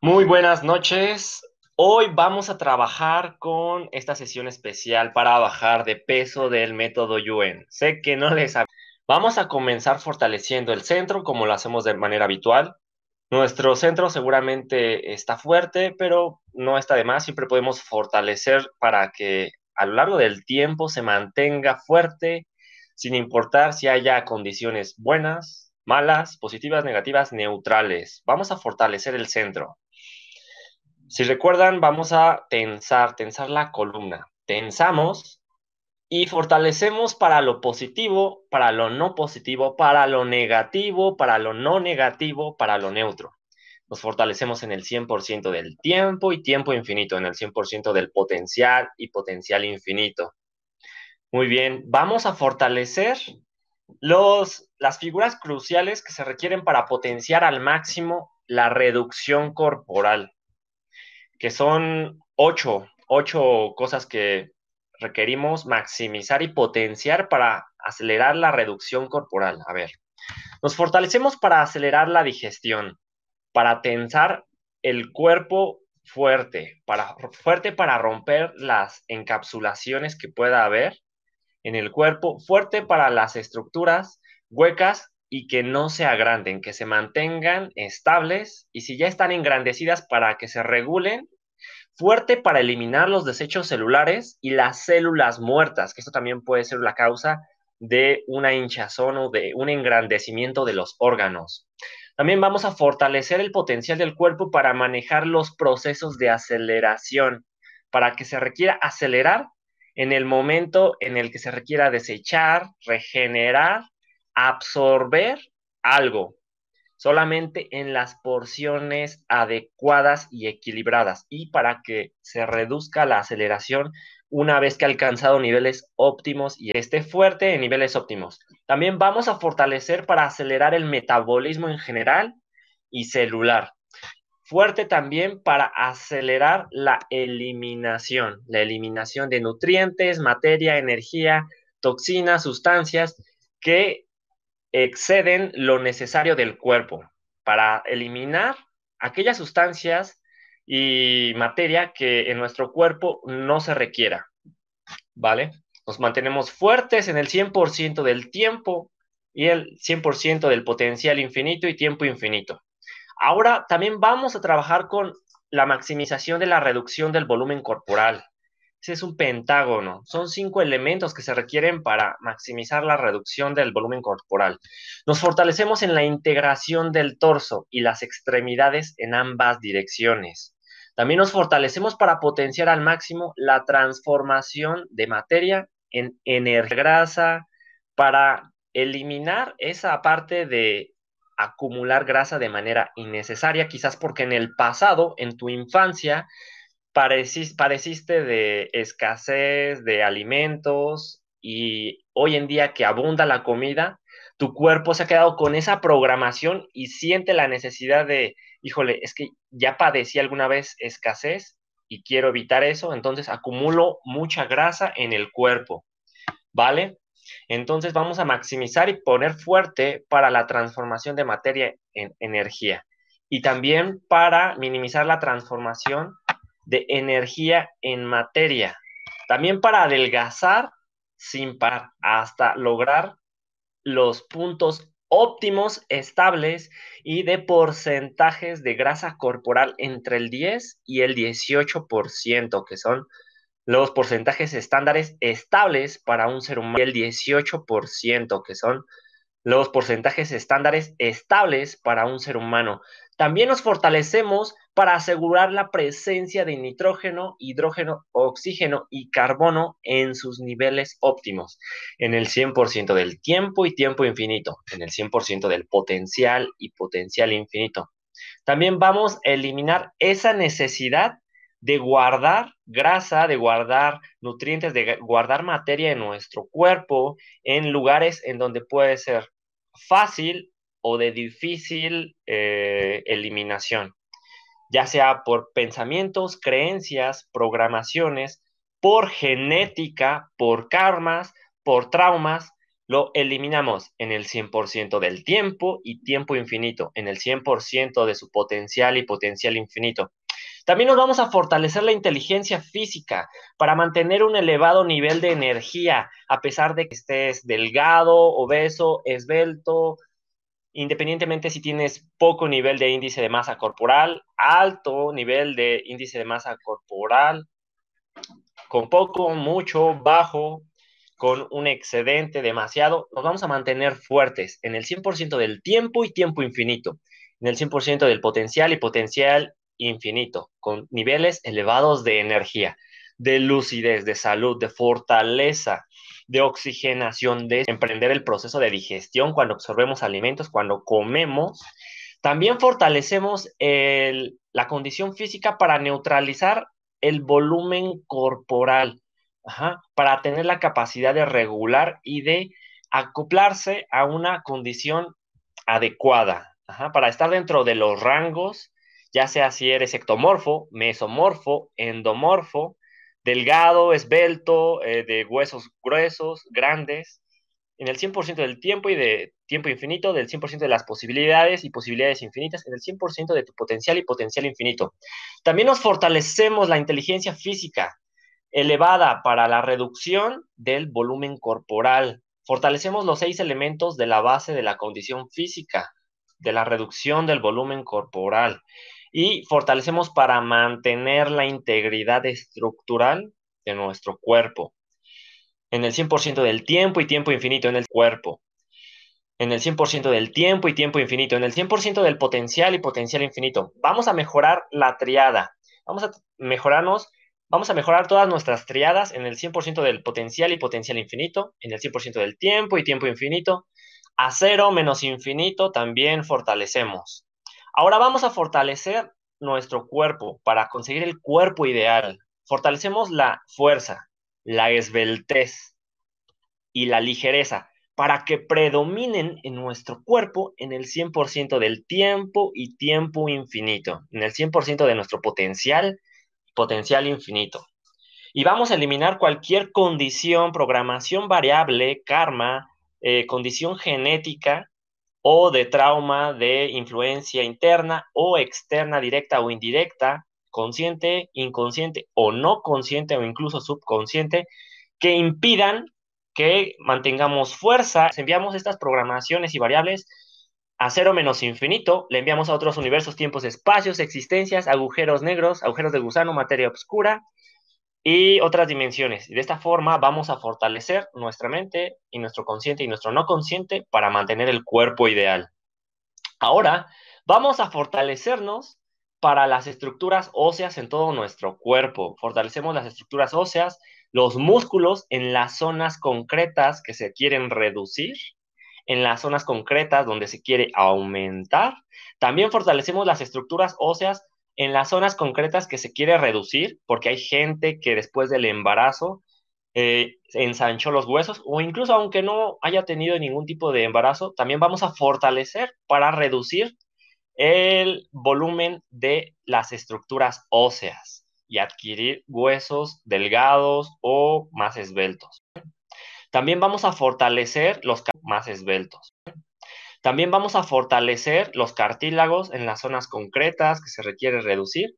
Muy buenas noches. Hoy vamos a trabajar con esta sesión especial para bajar de peso del método Yuen. Sé que no les... Vamos a comenzar fortaleciendo el centro como lo hacemos de manera habitual. Nuestro centro seguramente está fuerte, pero no está de más. Siempre podemos fortalecer para que a lo largo del tiempo se mantenga fuerte, sin importar si haya condiciones buenas, malas, positivas, negativas, neutrales. Vamos a fortalecer el centro. Si recuerdan, vamos a tensar, tensar la columna. Tensamos y fortalecemos para lo positivo, para lo no positivo, para lo negativo, para lo no negativo, para lo neutro. Nos fortalecemos en el 100% del tiempo y tiempo infinito, en el 100% del potencial y potencial infinito. Muy bien, vamos a fortalecer los, las figuras cruciales que se requieren para potenciar al máximo la reducción corporal, que son ocho, ocho cosas que requerimos maximizar y potenciar para acelerar la reducción corporal. A ver, nos fortalecemos para acelerar la digestión, para tensar el cuerpo fuerte, para, fuerte para romper las encapsulaciones que pueda haber en el cuerpo, fuerte para las estructuras huecas y que no se agranden, que se mantengan estables y si ya están engrandecidas para que se regulen, fuerte para eliminar los desechos celulares y las células muertas, que esto también puede ser la causa de una hinchazón o de un engrandecimiento de los órganos. También vamos a fortalecer el potencial del cuerpo para manejar los procesos de aceleración, para que se requiera acelerar en el momento en el que se requiera desechar, regenerar, absorber algo, solamente en las porciones adecuadas y equilibradas y para que se reduzca la aceleración una vez que ha alcanzado niveles óptimos y esté fuerte en niveles óptimos. También vamos a fortalecer para acelerar el metabolismo en general y celular. Fuerte también para acelerar la eliminación, la eliminación de nutrientes, materia, energía, toxinas, sustancias que exceden lo necesario del cuerpo para eliminar aquellas sustancias y materia que en nuestro cuerpo no se requiera. ¿Vale? Nos mantenemos fuertes en el 100% del tiempo y el 100% del potencial infinito y tiempo infinito. Ahora también vamos a trabajar con la maximización de la reducción del volumen corporal. Ese es un pentágono. Son cinco elementos que se requieren para maximizar la reducción del volumen corporal. Nos fortalecemos en la integración del torso y las extremidades en ambas direcciones. También nos fortalecemos para potenciar al máximo la transformación de materia en energía grasa, para eliminar esa parte de acumular grasa de manera innecesaria, quizás porque en el pasado, en tu infancia, padeciste de escasez de alimentos y hoy en día que abunda la comida, tu cuerpo se ha quedado con esa programación y siente la necesidad de híjole, es que ya padecí alguna vez escasez y quiero evitar eso, entonces acumulo mucha grasa en el cuerpo, ¿vale? Entonces vamos a maximizar y poner fuerte para la transformación de materia en energía y también para minimizar la transformación de energía en materia. También para adelgazar sin parar hasta lograr los puntos óptimos, estables y de porcentajes de grasa corporal entre el 10 y el 18%, que son los porcentajes estándares estables para un ser humano, y el 18%, que son los porcentajes estándares estables para un ser humano. También nos fortalecemos para asegurar la presencia de nitrógeno, hidrógeno, oxígeno y carbono en sus niveles óptimos, en el 100% del tiempo y tiempo infinito, en el 100% del potencial y potencial infinito. También vamos a eliminar esa necesidad de guardar grasa, de guardar nutrientes, de guardar materia en nuestro cuerpo en lugares en donde puede ser fácil o de difícil eh, eliminación, ya sea por pensamientos, creencias, programaciones, por genética, por karmas, por traumas, lo eliminamos en el 100% del tiempo y tiempo infinito, en el 100% de su potencial y potencial infinito. También nos vamos a fortalecer la inteligencia física para mantener un elevado nivel de energía, a pesar de que estés delgado, obeso, esbelto, independientemente si tienes poco nivel de índice de masa corporal, alto nivel de índice de masa corporal, con poco, mucho, bajo, con un excedente demasiado, nos vamos a mantener fuertes en el 100% del tiempo y tiempo infinito, en el 100% del potencial y potencial infinito, con niveles elevados de energía, de lucidez, de salud, de fortaleza, de oxigenación, de emprender el proceso de digestión cuando absorbemos alimentos, cuando comemos. También fortalecemos la condición física para neutralizar el volumen corporal, para tener la capacidad de regular y de acoplarse a una condición adecuada, para estar dentro de los rangos, ya sea si eres ectomorfo, mesomorfo, endomorfo, delgado, esbelto, eh, de huesos gruesos, grandes, en el 100% del tiempo y de tiempo infinito, del 100% de las posibilidades y posibilidades infinitas, en el 100% de tu potencial y potencial infinito. También nos fortalecemos la inteligencia física, elevada para la reducción del volumen corporal. Fortalecemos los seis elementos de la base de la condición física, de la reducción del volumen corporal. Y fortalecemos para mantener la integridad estructural de nuestro cuerpo. En el 100% del tiempo y tiempo infinito en el cuerpo. En el 100% del tiempo y tiempo infinito. En el 100% del potencial y potencial infinito. Vamos a mejorar la triada. Vamos a mejorarnos Vamos a mejorar todas nuestras triadas en el 100% del potencial y potencial infinito, en el 100% del tiempo y tiempo infinito. A cero menos infinito también fortalecemos. Ahora vamos a fortalecer nuestro cuerpo para conseguir el cuerpo ideal. Fortalecemos la fuerza, la esbeltez y la ligereza para que predominen en nuestro cuerpo en el 100% del tiempo y tiempo infinito, en el 100% de nuestro potencial potencial infinito. Y vamos a eliminar cualquier condición, programación variable, karma, eh, condición genética o de trauma de influencia interna o externa, directa o indirecta, consciente, inconsciente o no consciente o incluso subconsciente, que impidan que mantengamos fuerza. Enviamos estas programaciones y variables a cero menos infinito, le enviamos a otros universos, tiempos, espacios, existencias, agujeros negros, agujeros de gusano, materia oscura y otras dimensiones. Y de esta forma vamos a fortalecer nuestra mente y nuestro consciente y nuestro no consciente para mantener el cuerpo ideal. Ahora vamos a fortalecernos para las estructuras óseas en todo nuestro cuerpo. Fortalecemos las estructuras óseas, los músculos en las zonas concretas que se quieren reducir en las zonas concretas donde se quiere aumentar. También fortalecemos las estructuras óseas en las zonas concretas que se quiere reducir, porque hay gente que después del embarazo eh, ensanchó los huesos o incluso aunque no haya tenido ningún tipo de embarazo, también vamos a fortalecer para reducir el volumen de las estructuras óseas y adquirir huesos delgados o más esbeltos. También vamos a fortalecer los más esbeltos. También vamos a fortalecer los cartílagos en las zonas concretas que se requiere reducir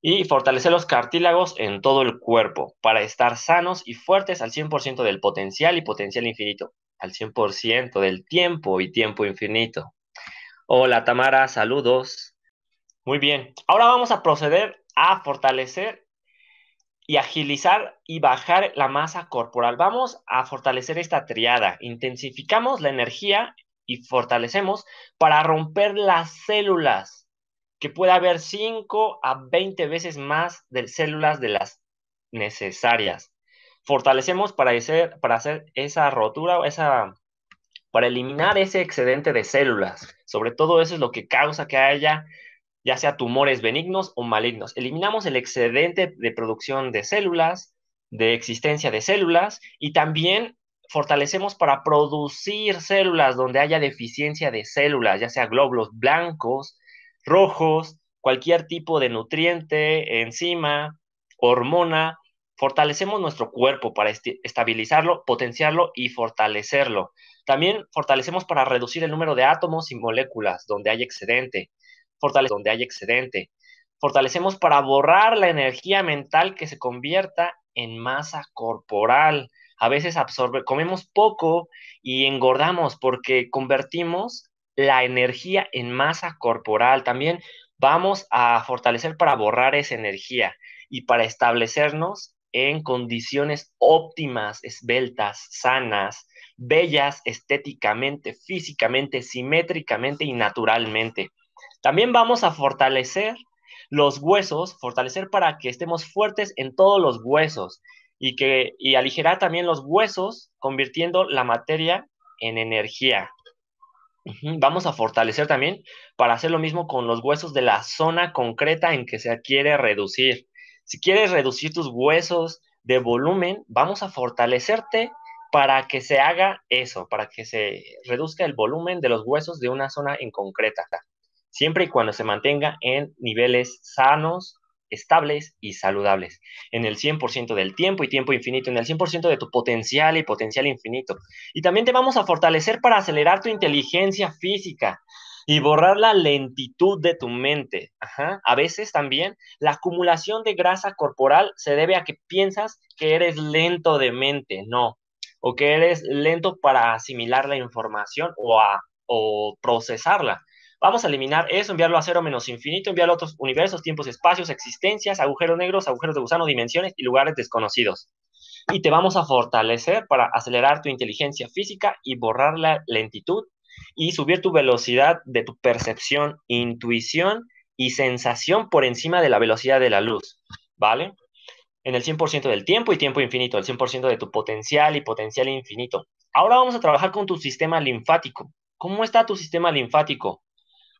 y fortalecer los cartílagos en todo el cuerpo para estar sanos y fuertes al 100% del potencial y potencial infinito, al 100% del tiempo y tiempo infinito. Hola Tamara, saludos. Muy bien, ahora vamos a proceder a fortalecer y agilizar y bajar la masa corporal. Vamos a fortalecer esta triada. Intensificamos la energía y fortalecemos para romper las células, que pueda haber 5 a 20 veces más de células de las necesarias. Fortalecemos para hacer, para hacer esa rotura, esa, para eliminar ese excedente de células. Sobre todo eso es lo que causa que haya ya sea tumores benignos o malignos. Eliminamos el excedente de producción de células, de existencia de células y también fortalecemos para producir células donde haya deficiencia de células, ya sea glóbulos blancos, rojos, cualquier tipo de nutriente, enzima, hormona, Fortalecemos nuestro cuerpo para estabilizarlo, potenciarlo y fortalecerlo. También fortalecemos para reducir el número de átomos y moléculas donde hay excedente. Donde hay excedente. Fortalecemos para borrar la energía mental que se convierta en masa corporal. A veces absorbe, comemos poco y engordamos porque convertimos la energía en masa corporal. También vamos a fortalecer para borrar esa energía y para establecernos en condiciones óptimas, esbeltas, sanas, bellas estéticamente, físicamente, simétricamente y naturalmente. También vamos a fortalecer los huesos, fortalecer para que estemos fuertes en todos los huesos y que y también los huesos convirtiendo la materia en energía. Vamos a fortalecer también para hacer lo mismo con los huesos de la zona concreta en que se quiere reducir. Si quieres reducir tus huesos de volumen, vamos a fortalecerte para que se haga eso, para que se reduzca el volumen de los huesos de una zona en concreta, siempre y cuando se mantenga en niveles sanos, estables y saludables, en el 100% del tiempo y tiempo infinito, en el 100% de tu potencial y potencial infinito. Y también te vamos a fortalecer para acelerar tu inteligencia física y borrar la lentitud de tu mente. A veces también la acumulación de grasa corporal se debe a que piensas que eres lento de mente, no, o que eres lento para asimilar la información o, a, o procesarla. Vamos a eliminar eso, enviarlo a cero menos infinito, enviarlo a otros universos, tiempos, espacios, existencias, agujeros negros, agujeros de gusano, dimensiones y lugares desconocidos. Y te vamos a fortalecer para acelerar tu inteligencia física y borrar la lentitud y subir tu velocidad de tu percepción, intuición y sensación por encima de la velocidad de la luz, ¿vale? En el 100% del tiempo y tiempo infinito, el 100% de tu potencial y potencial infinito. Ahora vamos a trabajar con tu sistema linfático. ¿Cómo está tu sistema linfático?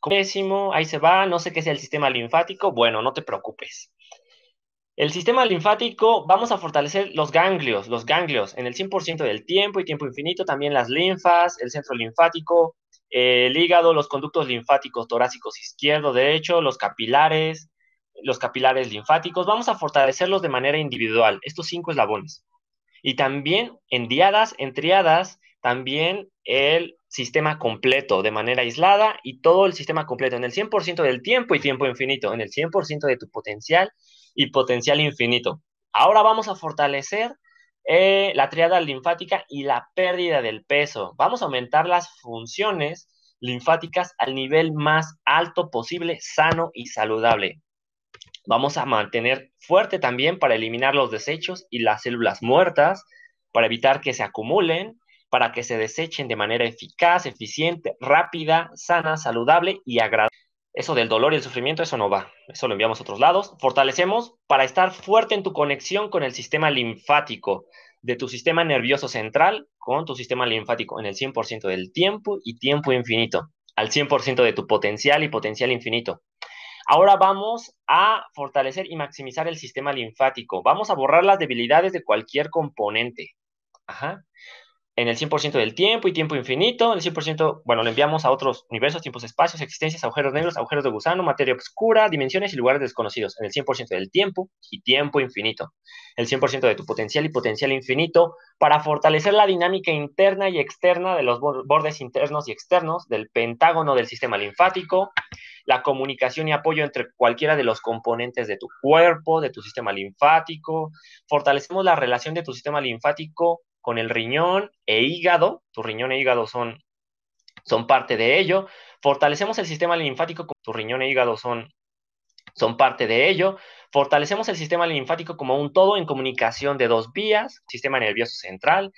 Décimo, ahí se va, no sé qué sea el sistema linfático, bueno, no te preocupes. El sistema linfático, vamos a fortalecer los ganglios, los ganglios en el 100% del tiempo y tiempo infinito, también las linfas, el centro linfático, el hígado, los conductos linfáticos torácicos izquierdo, derecho, los capilares, los capilares linfáticos. Vamos a fortalecerlos de manera individual, estos cinco eslabones. Y también en diadas, en triadas, también el sistema completo de manera aislada y todo el sistema completo en el 100% del tiempo y tiempo infinito, en el 100% de tu potencial y potencial infinito. Ahora vamos a fortalecer eh, la triada linfática y la pérdida del peso. Vamos a aumentar las funciones linfáticas al nivel más alto posible, sano y saludable. Vamos a mantener fuerte también para eliminar los desechos y las células muertas, para evitar que se acumulen para que se desechen de manera eficaz, eficiente, rápida, sana, saludable y agradable. Eso del dolor y el sufrimiento, eso no va. Eso lo enviamos a otros lados. Fortalecemos para estar fuerte en tu conexión con el sistema linfático de tu sistema nervioso central con tu sistema linfático en el 100% del tiempo y tiempo infinito, al 100% de tu potencial y potencial infinito. Ahora vamos a fortalecer y maximizar el sistema linfático. Vamos a borrar las debilidades de cualquier componente. Ajá en el 100% del tiempo y tiempo infinito, el 100%, bueno, lo enviamos a otros universos, tiempos, espacios, existencias, agujeros negros, agujeros de gusano, materia oscura, dimensiones y lugares desconocidos, en el 100% del tiempo y tiempo infinito, el 100% de tu potencial y potencial infinito, para fortalecer la dinámica interna y externa de los bordes internos y externos del pentágono del sistema linfático, la comunicación y apoyo entre cualquiera de los componentes de tu cuerpo, de tu sistema linfático, fortalecemos la relación de tu sistema linfático con el riñón e hígado, tu riñón e hígado son, son parte de ello, fortalecemos el sistema linfático, tu riñón e hígado son, son parte de ello, fortalecemos el sistema linfático como un todo en comunicación de dos vías, sistema nervioso central,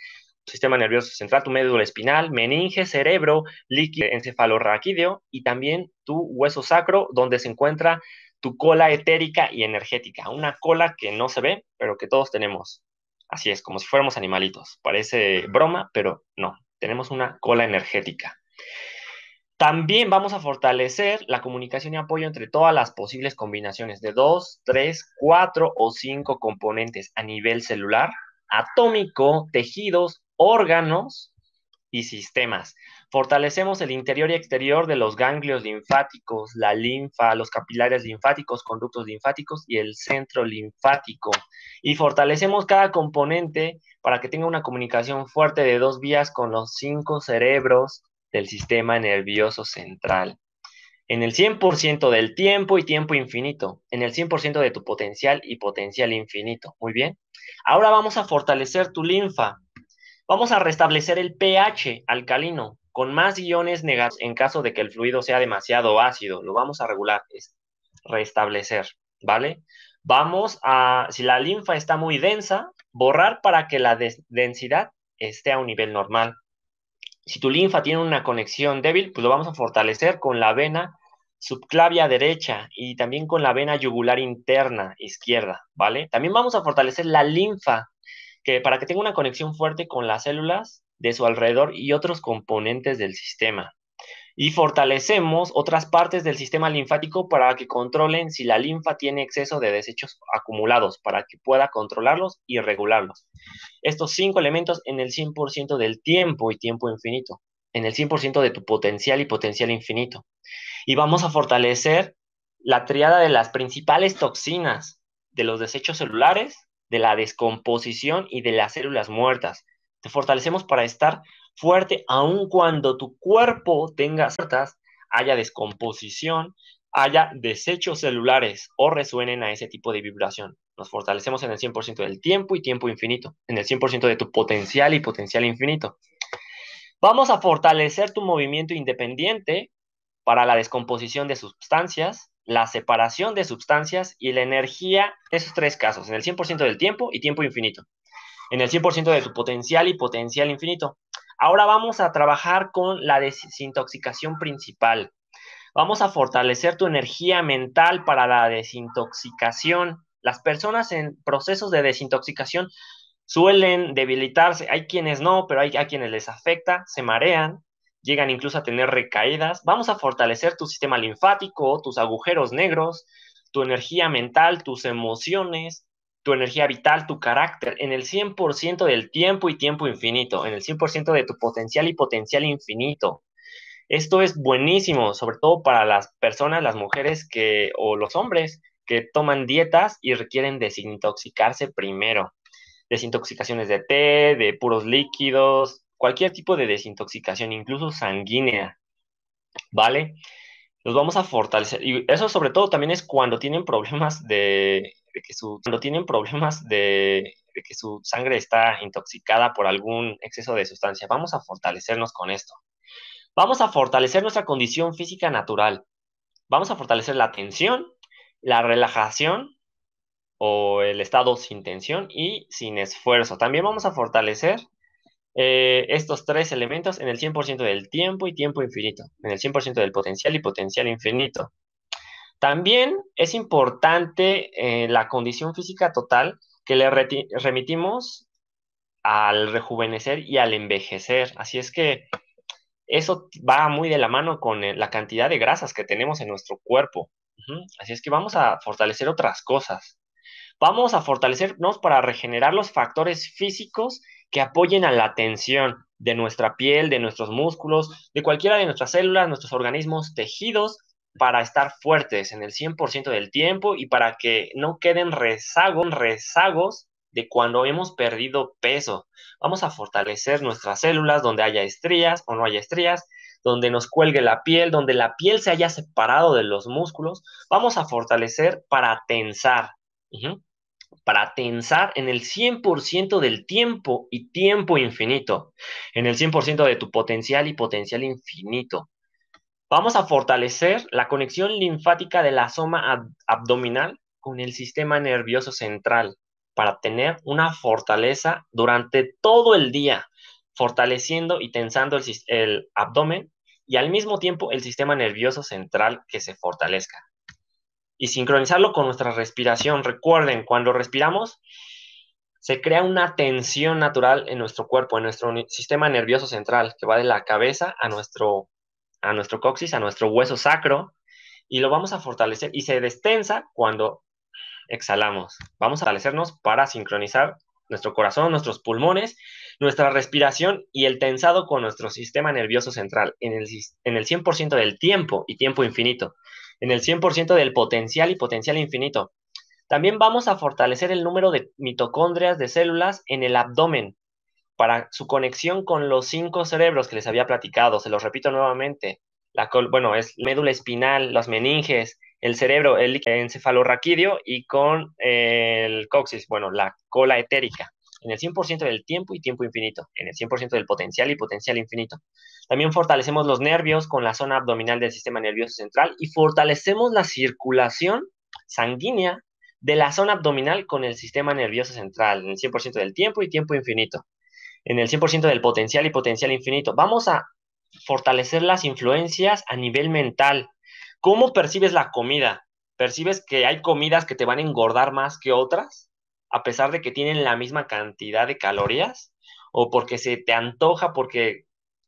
sistema nervioso central, tu médula espinal, meninge, cerebro, líquido encefalorraquídeo y también tu hueso sacro, donde se encuentra tu cola etérica y energética, una cola que no se ve, pero que todos tenemos. Así es, como si fuéramos animalitos. Parece broma, pero no, tenemos una cola energética. También vamos a fortalecer la comunicación y apoyo entre todas las posibles combinaciones de dos, tres, cuatro o cinco componentes a nivel celular, atómico, tejidos, órganos y sistemas. Fortalecemos el interior y exterior de los ganglios linfáticos, la linfa, los capilares linfáticos, conductos linfáticos y el centro linfático. Y fortalecemos cada componente para que tenga una comunicación fuerte de dos vías con los cinco cerebros del sistema nervioso central. En el 100% del tiempo y tiempo infinito. En el 100% de tu potencial y potencial infinito. Muy bien. Ahora vamos a fortalecer tu linfa. Vamos a restablecer el pH alcalino con más iones negativos en caso de que el fluido sea demasiado ácido. Lo vamos a regular, es restablecer, ¿vale? Vamos a, si la linfa está muy densa, borrar para que la densidad esté a un nivel normal. Si tu linfa tiene una conexión débil, pues lo vamos a fortalecer con la vena subclavia derecha y también con la vena yugular interna izquierda, ¿vale? También vamos a fortalecer la linfa, que para que tenga una conexión fuerte con las células de su alrededor y otros componentes del sistema. Y fortalecemos otras partes del sistema linfático para que controlen si la linfa tiene exceso de desechos acumulados, para que pueda controlarlos y regularlos. Estos cinco elementos en el 100% del tiempo y tiempo infinito, en el 100% de tu potencial y potencial infinito. Y vamos a fortalecer la triada de las principales toxinas de los desechos celulares, de la descomposición y de las células muertas, te fortalecemos para estar fuerte aun cuando tu cuerpo tenga ciertas, haya descomposición, haya desechos celulares o resuenen a ese tipo de vibración. Nos fortalecemos en el 100% del tiempo y tiempo infinito, en el 100% de tu potencial y potencial infinito. Vamos a fortalecer tu movimiento independiente para la descomposición de sustancias, la separación de sustancias y la energía, esos tres casos, en el 100% del tiempo y tiempo infinito en el 100% de tu potencial y potencial infinito. Ahora vamos a trabajar con la desintoxicación principal. Vamos a fortalecer tu energía mental para la desintoxicación. Las personas en procesos de desintoxicación suelen debilitarse. Hay quienes no, pero hay a quienes les afecta, se marean, llegan incluso a tener recaídas. Vamos a fortalecer tu sistema linfático, tus agujeros negros, tu energía mental, tus emociones, tu energía vital, tu carácter, en el 100% del tiempo y tiempo infinito, en el 100% de tu potencial y potencial infinito. Esto es buenísimo, sobre todo para las personas, las mujeres que, o los hombres que toman dietas y requieren desintoxicarse primero. Desintoxicaciones de té, de puros líquidos, cualquier tipo de desintoxicación, incluso sanguínea. ¿Vale? Los vamos a fortalecer. Y eso sobre todo también es cuando tienen problemas de que su, cuando tienen problemas de, que su sangre está intoxicada por algún exceso de sustancia. Vamos a fortalecernos con esto. Vamos a fortalecer nuestra condición física natural. Vamos a fortalecer la tensión, la relajación o el estado sin tensión y sin esfuerzo. También vamos a fortalecer eh, estos tres elementos en el 100% del tiempo y tiempo infinito, en el 100% del potencial y potencial infinito. También es importante eh, la condición física total que le remitimos al rejuvenecer y al envejecer. Así es que eso va muy de la mano con eh, la cantidad de grasas que tenemos en nuestro cuerpo. Así es que vamos a fortalecer otras cosas. Vamos a fortalecernos para regenerar los factores físicos que apoyen a la tensión de nuestra piel, de nuestros músculos, de cualquiera de nuestras células, nuestros organismos, tejidos para estar fuertes en el 100% del tiempo y para que no queden rezagos, rezagos de cuando hemos perdido peso. Vamos a fortalecer nuestras células donde haya estrías o no haya estrías, donde nos cuelgue la piel, donde la piel se haya separado de los músculos. Vamos a fortalecer para tensar. Para tensar en el 100% del tiempo y tiempo infinito, en el 100% de tu potencial y potencial infinito. Vamos a fortalecer la conexión linfática de la soma abdominal con el sistema nervioso central para tener una fortaleza durante todo el día, fortaleciendo y tensando el, el abdomen y al mismo tiempo el sistema nervioso central que se fortalezca. Y sincronizarlo con nuestra respiración. Recuerden, cuando respiramos, se crea una tensión natural en nuestro cuerpo, en nuestro sistema nervioso central, que va de la cabeza a nuestro a nuestro a nuestro hueso sacro, y lo vamos a fortalecer y se destensa cuando exhalamos. Vamos a fortalecernos para sincronizar nuestro corazón, nuestros pulmones, nuestra respiración y el tensado con nuestro sistema nervioso central en el, en el 100% del tiempo y tiempo infinito, en el 100% del potencial y potencial infinito. También vamos a fortalecer el número de mitocondrias de células en el abdomen para su conexión con los cinco cerebros que les había platicado. Se los repito nuevamente. La bueno, es médula espinal, los meninges, el cerebro, el encefalorraquídeo y con el coxis, bueno, la cola etérica, en el 100% del tiempo y tiempo infinito, en el 100% del potencial y potencial infinito. También fortalecemos los nervios con la zona abdominal del sistema nervioso central y fortalecemos la circulación sanguínea de la zona abdominal con el sistema nervioso central, en el 100% del tiempo y tiempo infinito, en el 100% del potencial y potencial infinito. Vamos a fortalecer las influencias a nivel mental, ¿Cómo percibes la comida? ¿Percibes que hay comidas que te van a engordar más que otras, a pesar de que tienen la misma cantidad de calorías? ¿O porque se te antoja, porque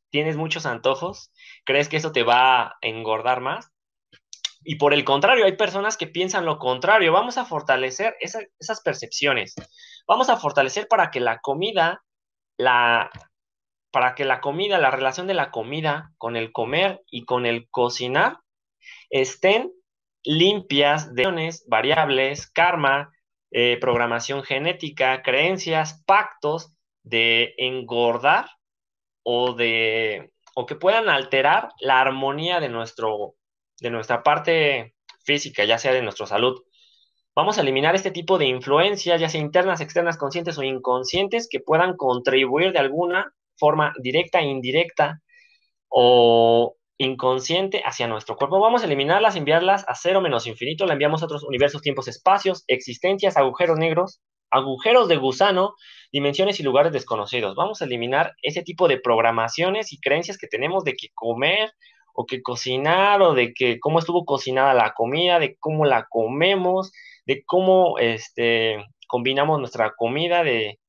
tienes muchos antojos? ¿Crees que eso te va a engordar más? Y por el contrario, hay personas que piensan lo contrario. Vamos a fortalecer esas percepciones. Vamos a fortalecer para que la comida, la, para que la comida, la relación de la comida con el comer y con el cocinar estén limpias de variables, karma, eh, programación genética, creencias, pactos de engordar o de o que puedan alterar la armonía de nuestro de nuestra parte física, ya sea de nuestra salud. Vamos a eliminar este tipo de influencias, ya sea internas, externas, conscientes o inconscientes, que puedan contribuir de alguna forma directa indirecta o inconsciente hacia nuestro cuerpo. Vamos a eliminarlas, enviarlas a cero menos infinito, la enviamos a otros universos, tiempos, espacios, existencias, agujeros negros, agujeros de gusano, dimensiones y lugares desconocidos. Vamos a eliminar ese tipo de programaciones y creencias que tenemos de que comer o que cocinar o de que cómo estuvo cocinada la comida, de cómo la comemos, de cómo este, combinamos nuestra comida, de,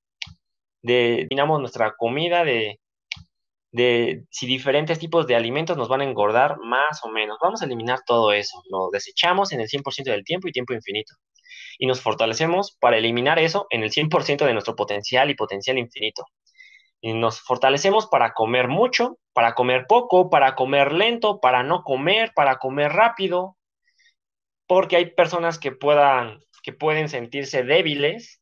de combinamos nuestra comida, de de si diferentes tipos de alimentos nos van a engordar más o menos. Vamos a eliminar todo eso. Lo desechamos en el 100% del tiempo y tiempo infinito. Y nos fortalecemos para eliminar eso en el 100% de nuestro potencial y potencial infinito. Y nos fortalecemos para comer mucho, para comer poco, para comer lento, para no comer, para comer rápido, porque hay personas que puedan que pueden sentirse débiles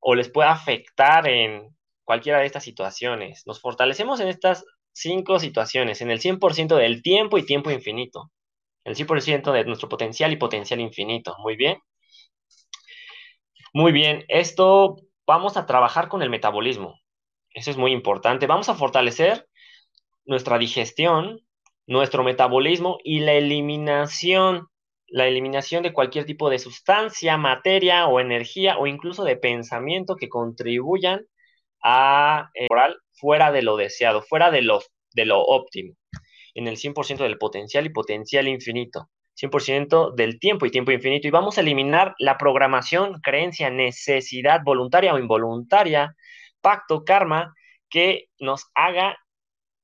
o les puede afectar en cualquiera de estas situaciones. Nos fortalecemos en estas cinco situaciones, en el 100% del tiempo y tiempo infinito. El 100% de nuestro potencial y potencial infinito. Muy bien. Muy bien, esto vamos a trabajar con el metabolismo. Eso es muy importante. Vamos a fortalecer nuestra digestión, nuestro metabolismo y la eliminación, la eliminación de cualquier tipo de sustancia, materia o energía o incluso de pensamiento que contribuyan a eh, fuera de lo deseado, fuera de lo, de lo óptimo, en el 100% del potencial y potencial infinito, 100% del tiempo y tiempo infinito. Y vamos a eliminar la programación, creencia, necesidad voluntaria o involuntaria, pacto, karma, que nos haga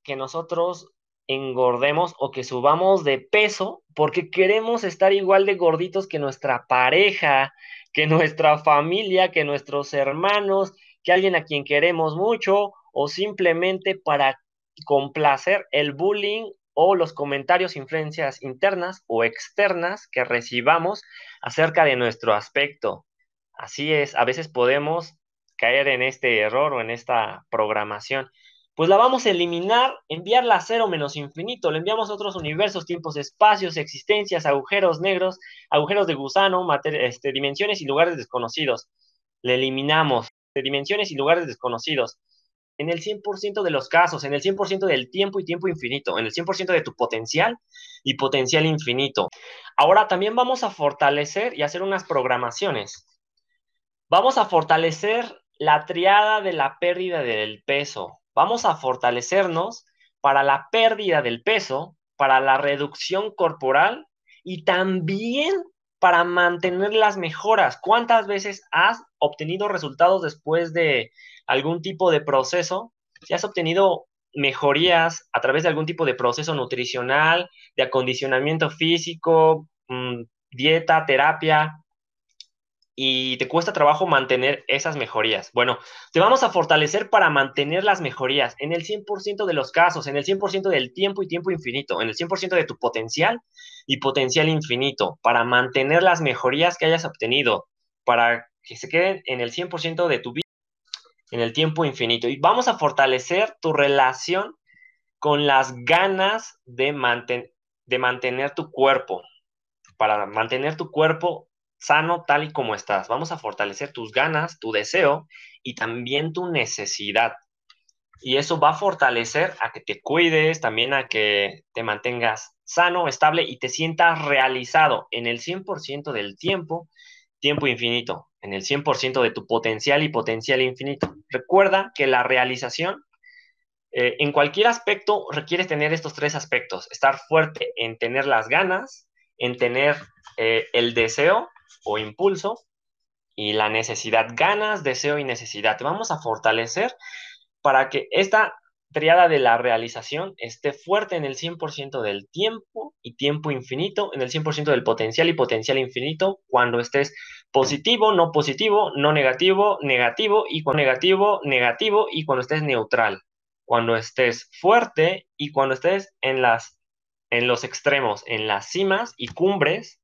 que nosotros engordemos o que subamos de peso porque queremos estar igual de gorditos que nuestra pareja, que nuestra familia, que nuestros hermanos, que alguien a quien queremos mucho o simplemente para complacer el bullying o los comentarios, influencias internas o externas que recibamos acerca de nuestro aspecto. Así es, a veces podemos caer en este error o en esta programación. Pues la vamos a eliminar, enviarla a cero menos infinito, le enviamos a otros universos, tiempos, espacios, existencias, agujeros negros, agujeros de gusano, este, dimensiones y lugares desconocidos. Le eliminamos de dimensiones y lugares desconocidos. En el 100% de los casos, en el 100% del tiempo y tiempo infinito, en el 100% de tu potencial y potencial infinito. Ahora también vamos a fortalecer y hacer unas programaciones. Vamos a fortalecer la triada de la pérdida del peso. Vamos a fortalecernos para la pérdida del peso, para la reducción corporal y también para mantener las mejoras. ¿Cuántas veces has obtenido resultados después de algún tipo de proceso? Si has obtenido mejorías a través de algún tipo de proceso nutricional, de acondicionamiento físico, mm, dieta, terapia, y te cuesta trabajo mantener esas mejorías. Bueno, te vamos a fortalecer para mantener las mejorías en el 100% de los casos, en el 100% del tiempo y tiempo infinito, en el 100% de tu potencial y potencial infinito, para mantener las mejorías que hayas obtenido, para que se queden en el 100% de tu vida, en el tiempo infinito. Y vamos a fortalecer tu relación con las ganas de, de mantener tu cuerpo, para mantener tu cuerpo sano tal y como estás. Vamos a fortalecer tus ganas, tu deseo y también tu necesidad. Y eso va a fortalecer a que te cuides, también a que te mantengas sano, estable y te sientas realizado en el 100% del tiempo, tiempo infinito, en el 100% de tu potencial y potencial infinito. Recuerda que la realización eh, en cualquier aspecto requiere tener estos tres aspectos, estar fuerte en tener las ganas, en tener eh, el deseo o impulso y la necesidad, ganas, deseo y necesidad. Te vamos a fortalecer para que esta triada de la realización esté fuerte en el 100% del tiempo y tiempo infinito, en el 100% del potencial y potencial infinito, cuando estés positivo, no positivo, no negativo, negativo y cuando negativo, negativo y cuando estés neutral, cuando estés fuerte y cuando estés en las en los extremos, en las cimas y cumbres,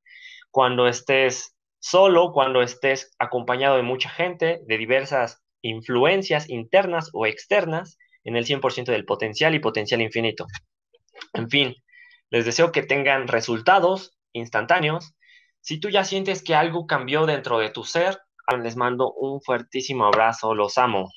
cuando estés solo cuando estés acompañado de mucha gente, de diversas influencias internas o externas, en el 100% del potencial y potencial infinito. En fin, les deseo que tengan resultados instantáneos. Si tú ya sientes que algo cambió dentro de tu ser, les mando un fuertísimo abrazo, los amo.